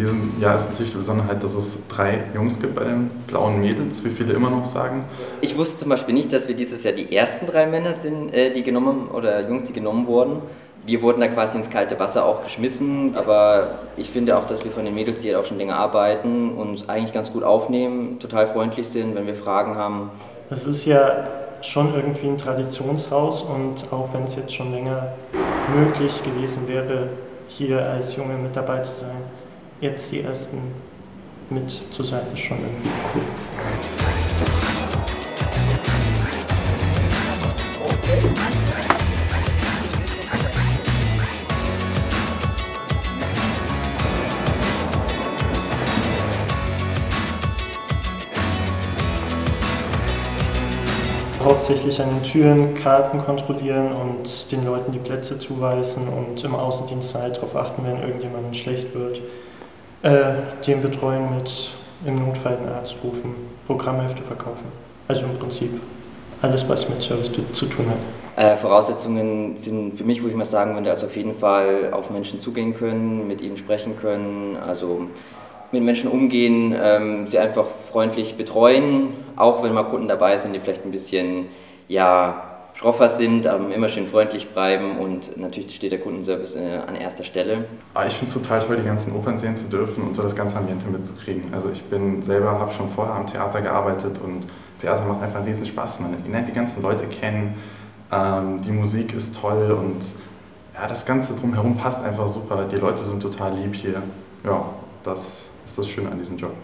Diesem Jahr ist natürlich die Besonderheit, dass es drei Jungs gibt bei den blauen Mädels, wie viele immer noch sagen. Ich wusste zum Beispiel nicht, dass wir dieses Jahr die ersten drei Männer sind, äh, die genommen oder Jungs, die genommen wurden. Wir wurden da quasi ins kalte Wasser auch geschmissen, aber ich finde auch, dass wir von den Mädels, die halt auch schon länger arbeiten, uns eigentlich ganz gut aufnehmen, total freundlich sind, wenn wir Fragen haben. Es ist ja schon irgendwie ein Traditionshaus und auch wenn es jetzt schon länger möglich gewesen wäre, hier als Junge mit dabei zu sein, jetzt die ersten mit zu sein, ist schon irgendwie cool. hauptsächlich an den Türen Karten kontrollieren und den Leuten die Plätze zuweisen und im Außendienst halt darauf achten, wenn irgendjemandem schlecht wird äh, den betreuen mit im Notfall einen Arzt rufen, Programmhefte verkaufen. Also im Prinzip alles, was mit Service zu tun hat. Äh, Voraussetzungen sind für mich, wo ich mal sagen würde, also auf jeden Fall auf Menschen zugehen können, mit ihnen sprechen können, also mit Menschen umgehen, ähm, sie einfach freundlich betreuen, auch wenn mal Kunden dabei sind, die vielleicht ein bisschen ja, schroffer sind, aber immer schön freundlich bleiben und natürlich steht der Kundenservice äh, an erster Stelle. Ah, ich finde es total toll, die ganzen Opern sehen zu dürfen und so das ganze Ambiente mitzukriegen. Also ich bin selber, habe schon vorher am Theater gearbeitet und Theater macht einfach riesen Spaß. Man lernt die ganzen Leute kennen, ähm, die Musik ist toll und ja, das Ganze drumherum passt einfach super. Die Leute sind total lieb hier. Ja, das ist das Schöne an diesem Job.